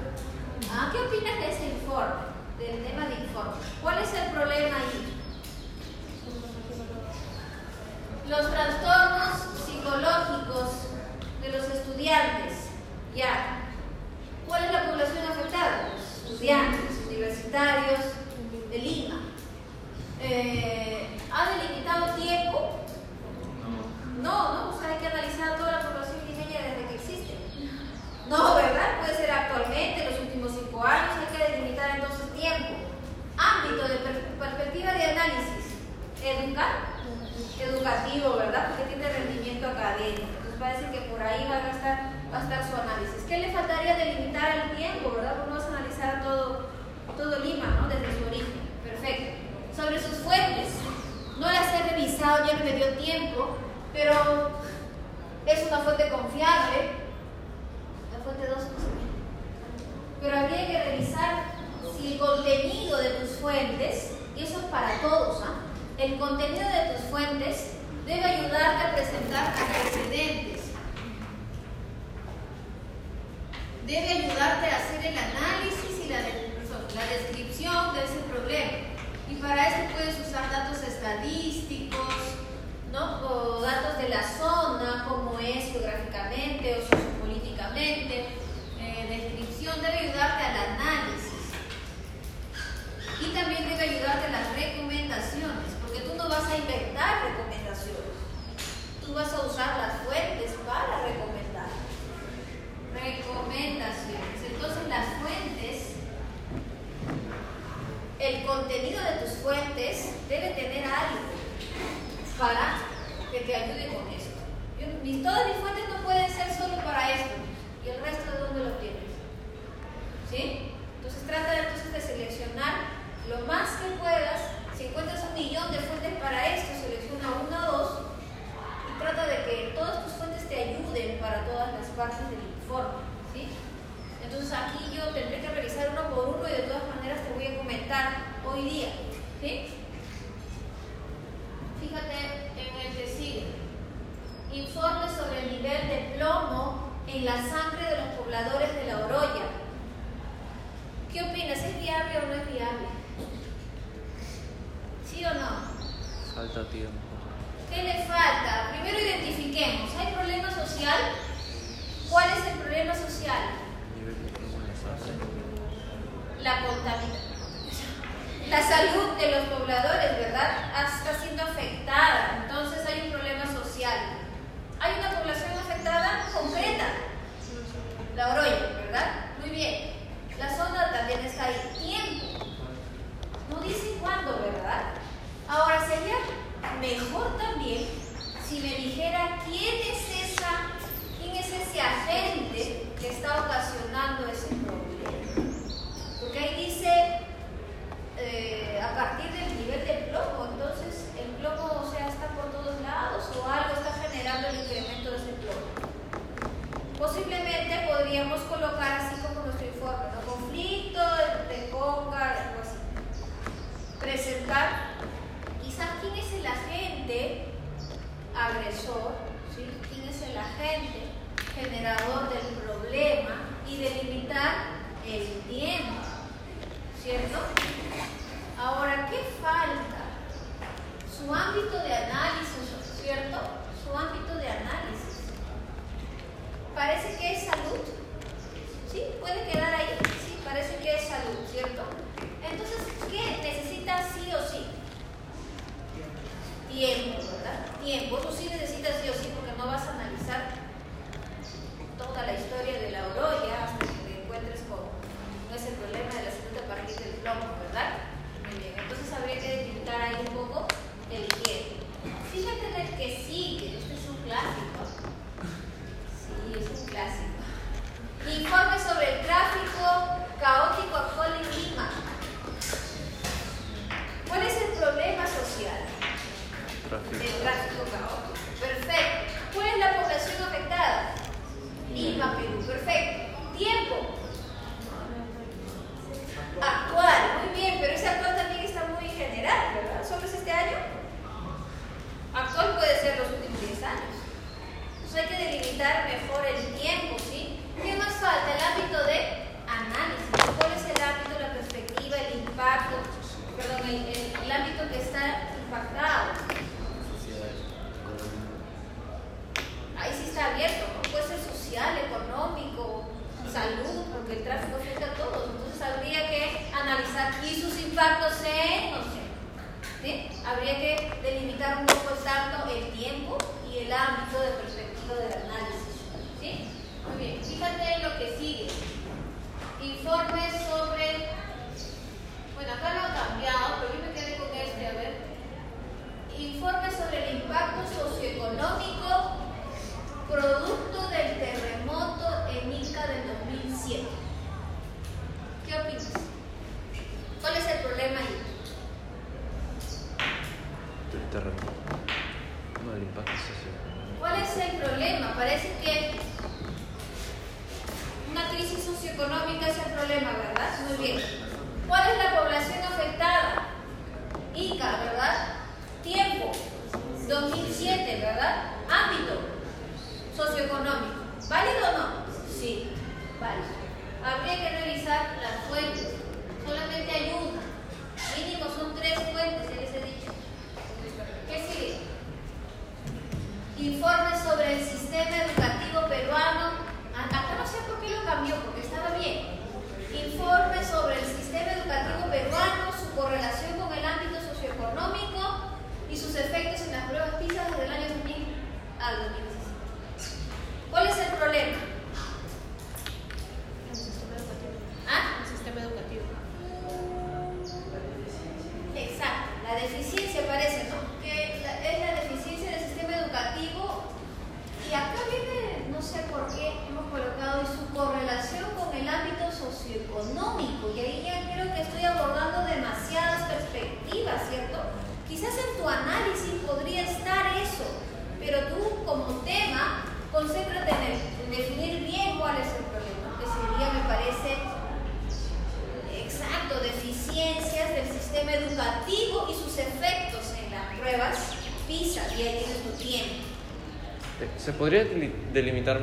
¿Ah? ¿Qué opinas de ese informe? Del tema de informe. ¿Cuál es el problema ahí? Los trastornos psicológicos de los estudiantes. Ya. ¿Cuál es la población afectada? Los estudiantes universitarios. Eh, ¿Ha delimitado tiempo? No, no, o sea, hay que analizar toda la población limeña desde que existe. No, ¿verdad? Puede ser actualmente, los últimos cinco años, hay que delimitar entonces tiempo. Ámbito de per perspectiva de análisis. Educar, educativo, ¿verdad? Porque tiene rendimiento académico. Entonces parece que por ahí va a, estar, va a estar su análisis. ¿Qué le faltaría delimitar el tiempo, verdad? Porque no vas a analizar todo, todo Lima, ¿no? Desde su. Sobre sus fuentes. No las he revisado, ya no me dio tiempo, pero es una fuente confiable. La fuente 2 no sé. Pero habría que revisar si el contenido de tus fuentes, y eso es para todos, ¿ah? el contenido de tus fuentes debe ayudarte a presentar antecedentes. Debe ayudarte a hacer el análisis y la, la descripción de ese problema. Y para eso puedes usar datos estadísticos, ¿no? O datos de la zona, cómo es geográficamente o sociopolíticamente. Eh, descripción debe ayudarte al análisis. Y también debe ayudarte a las recomendaciones, porque tú no vas a inventar recomendaciones. Tú vas a usar las fuentes para recomendar. Recomendaciones. Entonces las fuentes, el contenido de tus fuentes debe tener algo para que te ayude con esto. Mis- todas mis fuentes no pueden ser solo para esto. ¿Y el resto de dónde lo tienes? ¿Sí? Entonces trata entonces de seleccionar lo más que puedas. Si encuentras un millón de fuentes para esto, selecciona una o dos y trata de que todas tus fuentes te ayuden para todas las partes del informe. Entonces aquí yo tendré que revisar uno por uno y de todas maneras te voy a comentar hoy día. ¿sí? Fíjate en el que sigue. Informe sobre el nivel de plomo en la sangre de los pobladores de la Oroya. ¿Qué opinas? ¿Es viable o no es viable? ¿Sí o no? Falta tiempo. ¿Qué le falta? Primero identifiquemos. ¿Hay problema social? ¿Cuál es el problema social? Nivel de plomo en la contaminación. La salud de los pobladores, ¿verdad? Está siendo afectada. Entonces hay un problema social. Hay una población afectada concreta. La Oroya, ¿verdad? Muy bien. La zona también está ahí. Tiempo. No dice cuándo, ¿verdad? Ahora sería mejor también si me dijera quién es esa, quién es ese agente que está ocasionando ese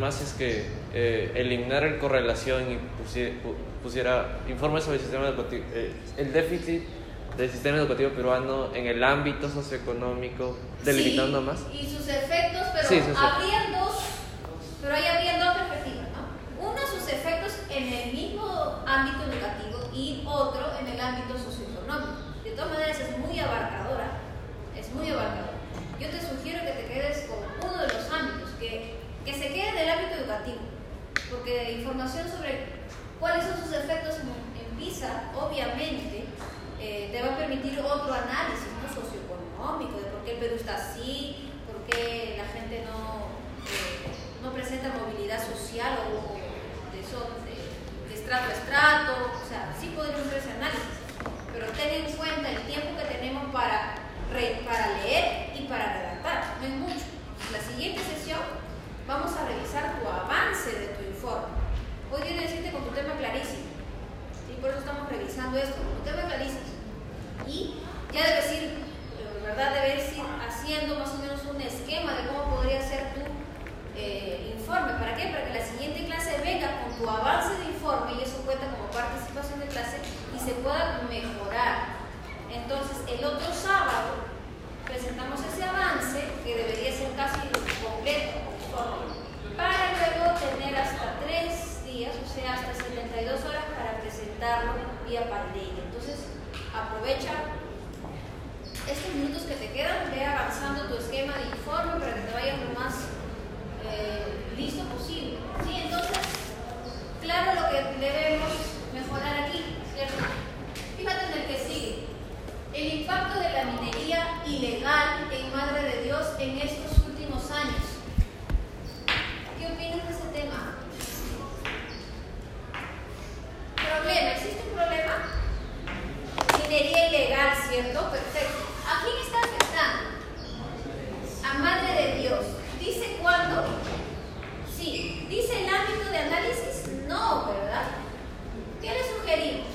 más es que eh, eliminar la correlación y pusiera, pusiera informes sobre el sistema educativo, eh, el déficit del sistema educativo peruano en el ámbito socioeconómico, delimitando sí, más. Y sus efectos, pero sí, sus efectos. habría ¿Cuáles son sus efectos en, en PISA? Obviamente, eh, te va a permitir otro análisis ¿no? socioeconómico de por qué el Perú está así, por qué la gente no, eh, no presenta movilidad social o, de, estrato a estrato. O sea, sí podemos hacer ese análisis, pero ten en cuenta el tiempo que tenemos para, para leer y para redactar, no es mucho. La siguiente sesión vamos a revisar tu avance de tu informe. Hoy viene decirte con tu tema clarísimo. Y. Por eso estamos revisando esto, con tu tema clarísimo. Y ya debes ir, ¿verdad? Debes ir haciendo más o menos un esquema de cómo podría ser tu eh, informe. ¿Para qué? Para que la siguiente clase venga con tu avance de informe y eso cuenta como participación de clase y se pueda mejorar. Entonces, el otro sábado presentamos ese avance que debería ser casi completo, para luego tener hasta tres o sea, hasta 72 horas para presentarlo vía pandemia. Entonces, aprovecha estos minutos que te quedan, ve avanzando tu esquema de informe para que te vayas lo más eh, listo posible. ¿Sí? Entonces, claro lo que debemos mejorar aquí, ¿cierto? Fíjate en el que sigue. El impacto de la minería ilegal en Madre de Dios en estos últimos años. ¿Qué opinas de Problema, ¿existe un problema? Minería ilegal, ¿cierto? Perfecto. ¿A quién está afectando? A Madre de Dios. ¿Dice cuándo? Sí. ¿Dice el ámbito de análisis? No, ¿verdad? ¿Qué le sugerimos?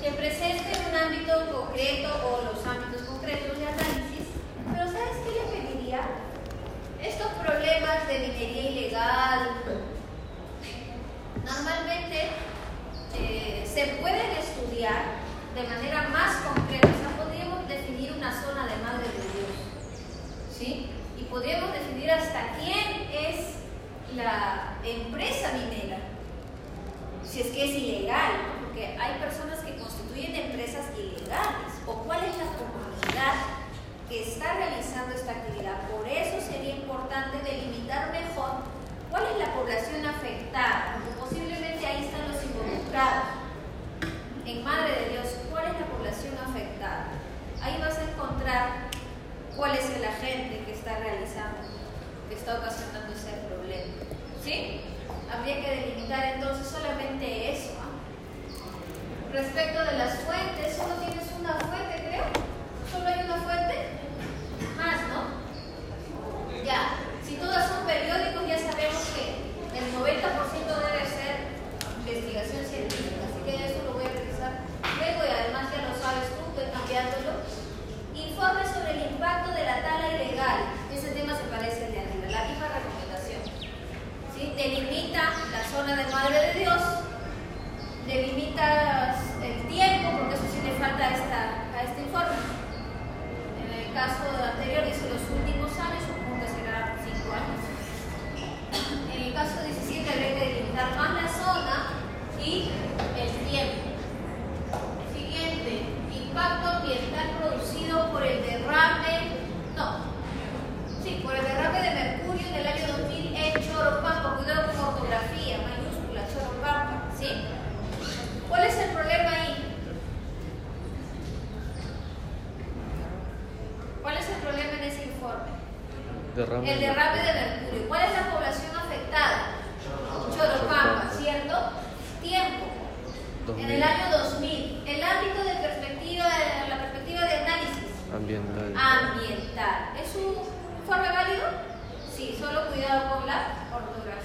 Que presente un ámbito concreto o los ámbitos concretos de análisis. Pero ¿sabes qué le pediría? Estos problemas de minería ilegal, normalmente eh, se pueden estudiar de manera más concreta. O sea, podríamos definir una zona de Madre de Dios. ¿Sí? Y podríamos definir hasta quién es la empresa minera. Si es que es ilegal, porque hay personas que constituyen empresas ilegales. O cuál es la comunidad que está realizando esta actividad. Por eso sería importante delimitar mejor cuál es la población afectada, porque posiblemente ahí están los involucrados. En Madre de Dios, ¿cuál es la población afectada? Ahí vas a encontrar cuál es el agente que está realizando, que está ocasionando ese problema. ¿Sí? Habría que delimitar entonces solamente eso. ¿ah? Respecto de las fuentes, solo tienes una fuente, creo. ¿Solo hay una fuente? Más, ¿no? Ya. Si todas son periódicos, ya sabemos que el 90% debe ser investigación científica. Así que eso lo voy a revisar luego y además ya lo sabes tú, estoy cambiándolo. Informe sobre el impacto de la tala ilegal. Ese tema se parece al de arriba, la misma recomendación. ¿Sí? Delimita zona de Madre de Dios, delimitas el tiempo, porque eso sí le falta a, esta, a este informe. En el caso anterior dice los últimos años, supongo que será 5 años. En el caso 17 habría que delimitar más la zona y el tiempo. Siguiente, impacto ambiental producido por el derrame, no, sí, por el derrame de mercurio en el año 2000 en Choropampa, cuidado con ortografía, ¿sí? ¿Cuál es el problema ahí? ¿Cuál es el problema en ese informe? Derrame. El derrame de mercurio. ¿Cuál es la población afectada? Choropampa, ¿cierto? Tiempo. En el 2000. año 2000. El ámbito de perspectiva, la perspectiva de análisis Ambiental. ambiental. ¿Es un informe válido? Sí, solo cuidado con la ortografía.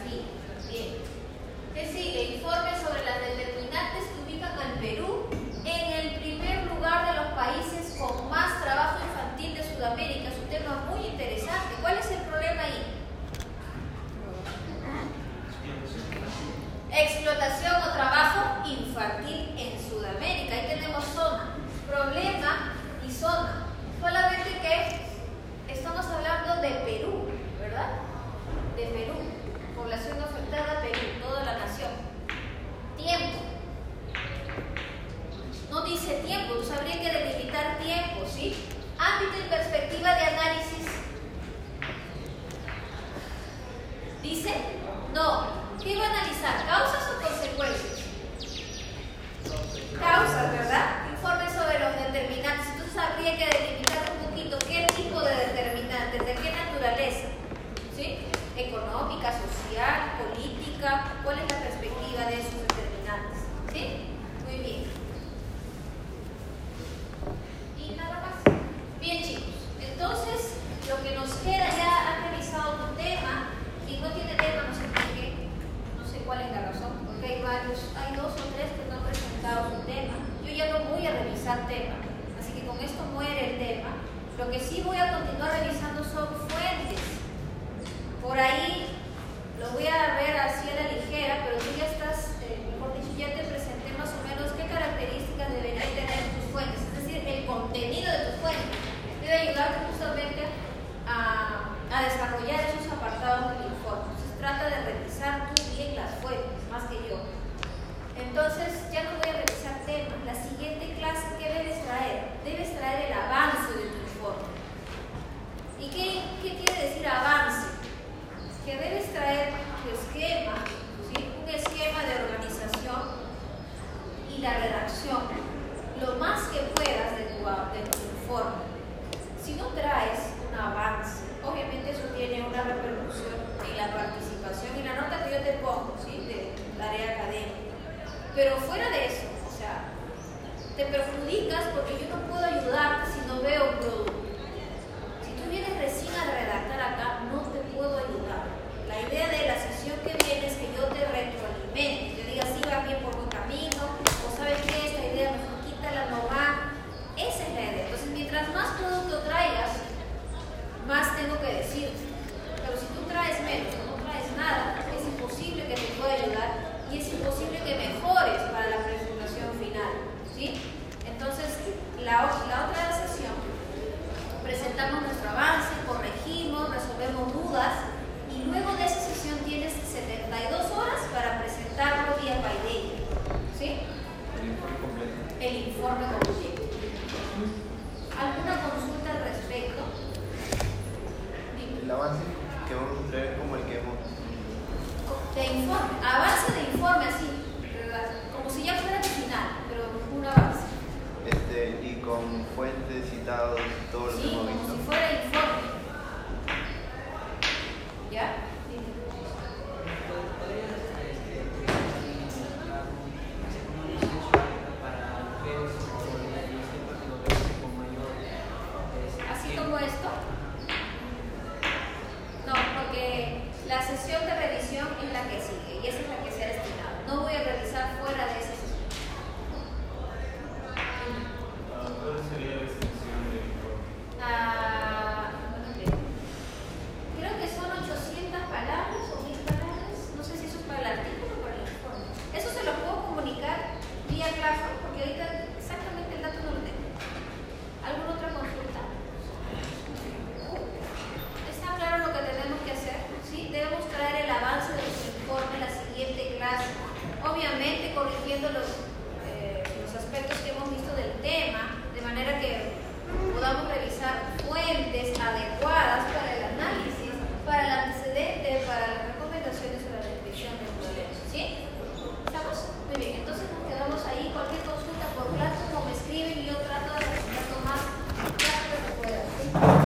¿Qué sigue? Informe sobre las determinantes que ubican al Perú en el primer lugar de los países con más trabajo infantil de Sudamérica. Es un tema muy interesante. ¿Cuál es el problema ahí? Explotación o trabajo infantil en Sudamérica. Ahí tenemos zona, problema y zona. Solamente que estamos hablando de Perú, ¿verdad? De Perú. Población afectada, Perú, toda la nación. Tiempo. No dice tiempo, entonces habría que delimitar tiempo, ¿sí? Ámbito y perspectiva de análisis. ¿Dice? No. ¿Qué a analizar? ¿Causas o consecuencias? Causas, ¿verdad? Informe sobre los determinantes. Entonces habría que delimitar un poquito qué tipo de determinantes, de qué naturaleza. ¿Sí? Económica, social, política. ¿Cuál es la perspectiva de esos determinantes? ¿Sí? Muy bien. Y nada más. Bien, chicos. Entonces, lo que nos queda ya han revisado un tema. Quien no tiene tema, no sé por